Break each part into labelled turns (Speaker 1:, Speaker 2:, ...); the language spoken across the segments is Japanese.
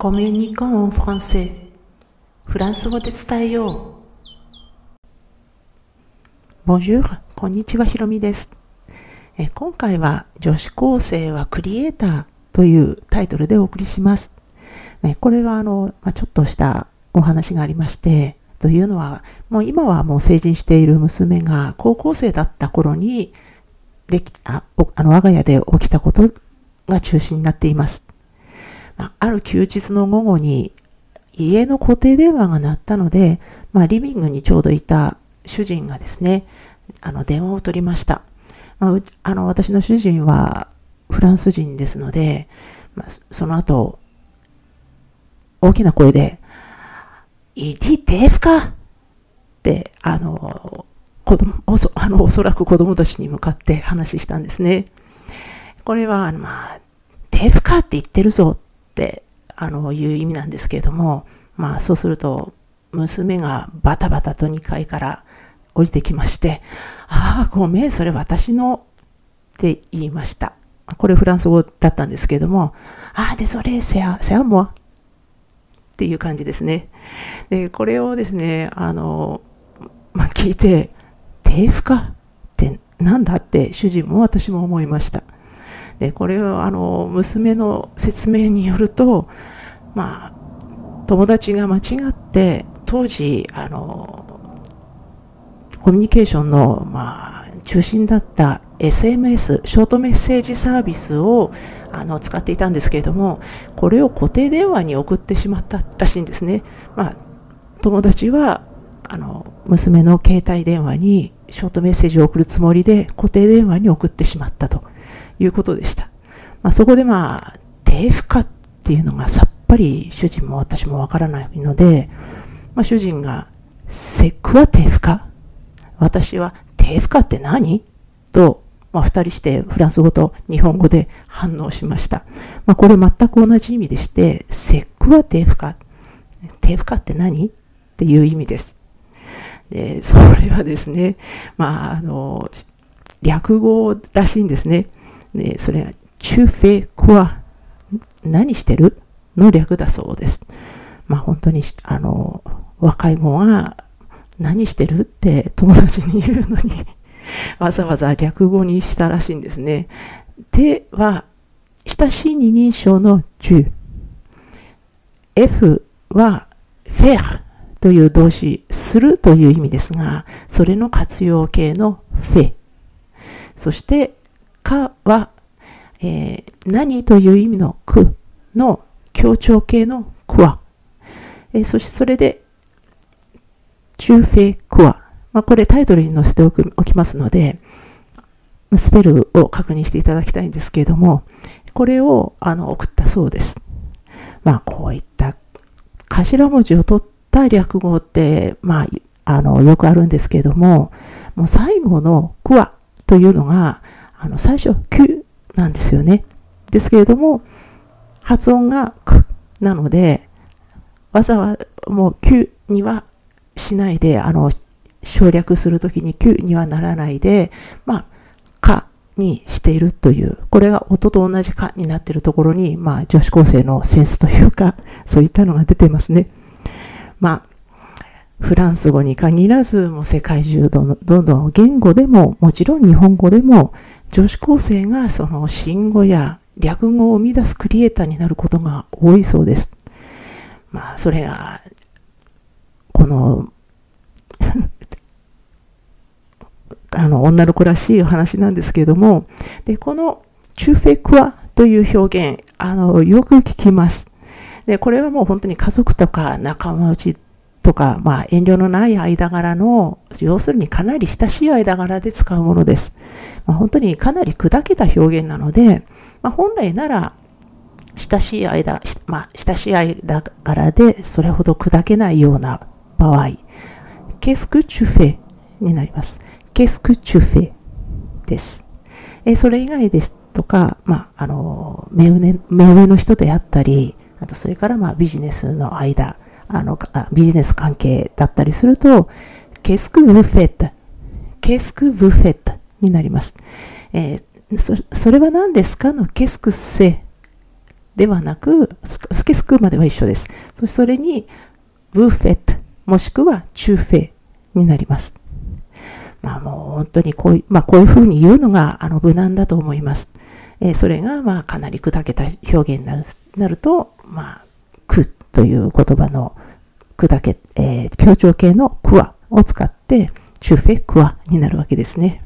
Speaker 1: コミュニコンフランセフランス語で伝えよう。Bonjour こんにちは、ひろみです。え今回は女子高生はクリエイターというタイトルでお送りします。えこれはあの、まあ、ちょっとしたお話がありまして、というのは、もう今はもう成人している娘が高校生だった頃にできああの我が家で起きたことが中心になっています。まあ、ある休日の午後に家の固定電話が鳴ったので、まあ、リビングにちょうどいた主人がですね、あの電話を取りました。まあ、あの私の主人はフランス人ですので、まあ、その後、大きな声で、いちテーフか？って、あの、子供おそあのおそらく子供たちに向かって話したんですね。これは、まあ、テーフか？って言ってるぞってあのいう意味なんですけれども、まあそうすると娘がバタバタと2階から降りてきまして、ああ、ごめん、それ私のって言いました。これフランス語だったんですけれども、ああ、で、それ、せや、せやもっていう感じですね。で、これをですね、あの、まあ、聞いて、手負か？ってなんだ？って主人も私も思いました。で、これはあの、娘の説明によると、まあ、友達が間違って、当時、あの、コミュニケーションの、まあ、中心だった SMS、ショートメッセージサービスをあの使っていたんですけれども、これを固定電話に送ってしまったらしいんですね。まあ、友達はあの娘の携帯電話にショートメッセージを送るつもりで固定電話に送ってしまったということでした。まあ、そこでまあ、低負荷っていうのがさっぱり主人も私もわからないので、まあ、主人が、セックは低負荷私は低負荷って何？と、まあ、二人してフランス語と日本語で反応しました。まあ、これ全く同じ意味でして、セックは低負荷。低負荷って何？っていう意味です。で、それはですね、まあ、あの、略語らしいんですね。で、それは、チュフェクワ、何してるの略だそうです。まあ、本当に、あの、若い子が何してるって友達に言うのに わざわざ略語にしたらしいんですね。では、親しい二人称の10。F は faire という動詞、するという意味ですが、それの活用形のフェ。そして、かは、えー、何という意味のくの強調形のくわ。えー、そしてそれで、中フェクワ。まあ、これタイトルに載せておきますので、スペルを確認していただきたいんですけれども、これをあの送ったそうです。まあ、こういった頭文字を取った略語って、まあ、あの、よくあるんですけれども、もう最後のクワというのが、あの、最初、キュなんですよね。ですけれども、発音がクなので、わざわざもうキュにはしないで、あの、省略するときに9にはならないで、まあ、かにしているという、これが音と同じかになっているところに、まあ、女子高生のセンスというか、そういったのが出てますね。まあ、フランス語に限らず、もう世界中どんどんどん言語でも、もちろん日本語でも、女子高生がその新語や略語を生み出すクリエイターになることが多いそうです。まあ、それがこのあの、女の子らしいお話なんですけれども、で、このチュフェクワという表現、あの、よく聞きます。で、これはもう本当に家族とか仲間内とか、まあ、遠慮のない間柄の、要するにかなり親しい間柄で使うものです。まあ、本当にかなり砕けた表現なので、まあ、本来なら、親しい間、まあ、親しい間柄でそれほど砕けないような場合、qu'est-ce que tu fais になります。qu'est-ce que tu fais です。えそれ以外ですとか、まあ、あの、目上の人であったり、あとそれからまあビジネスの間、あの、ビジネス関係だったりすると、qu'est-ce que vous faites? qu'est-ce que vous faites? になります。えー、そそれは何ですかの qu'est-ce que c'est ではなく、qu'est-ce que くまでは一緒です。そそれに、ブフェット、もしくはチューフェになります。まあもう本当にこういう、まあこういうふうに言うのがあの無難だと思います。えー、それがまあかなり砕けた表現になるなると、まあ、くという言葉の砕け、えー、強調形のクワを使って、チュフェクワになるわけですね。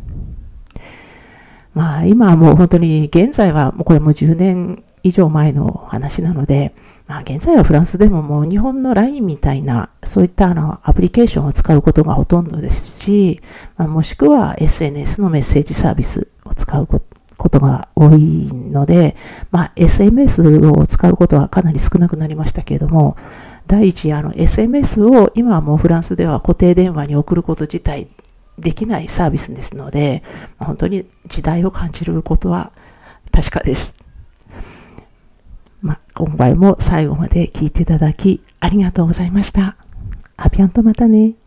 Speaker 1: まあ今はもう本当に現在はもうこれも10年以上前の話なので、まあ現在はフランスでももう日本の LINE みたいなそういったあのアプリケーションを使うことがほとんどですし、まあ、もしくは SNS のメッセージサービスを使うことことが多いので、まあ SMS を使うことはかなり少なくなりましたけれども、第一、あの SMS を今はもうフランスでは固定電話に送ること自体できないサービスですので、本当に時代を感じることは確かです。まあ、今回も最後まで聞いていただきありがとうございました。アピアンとまたね。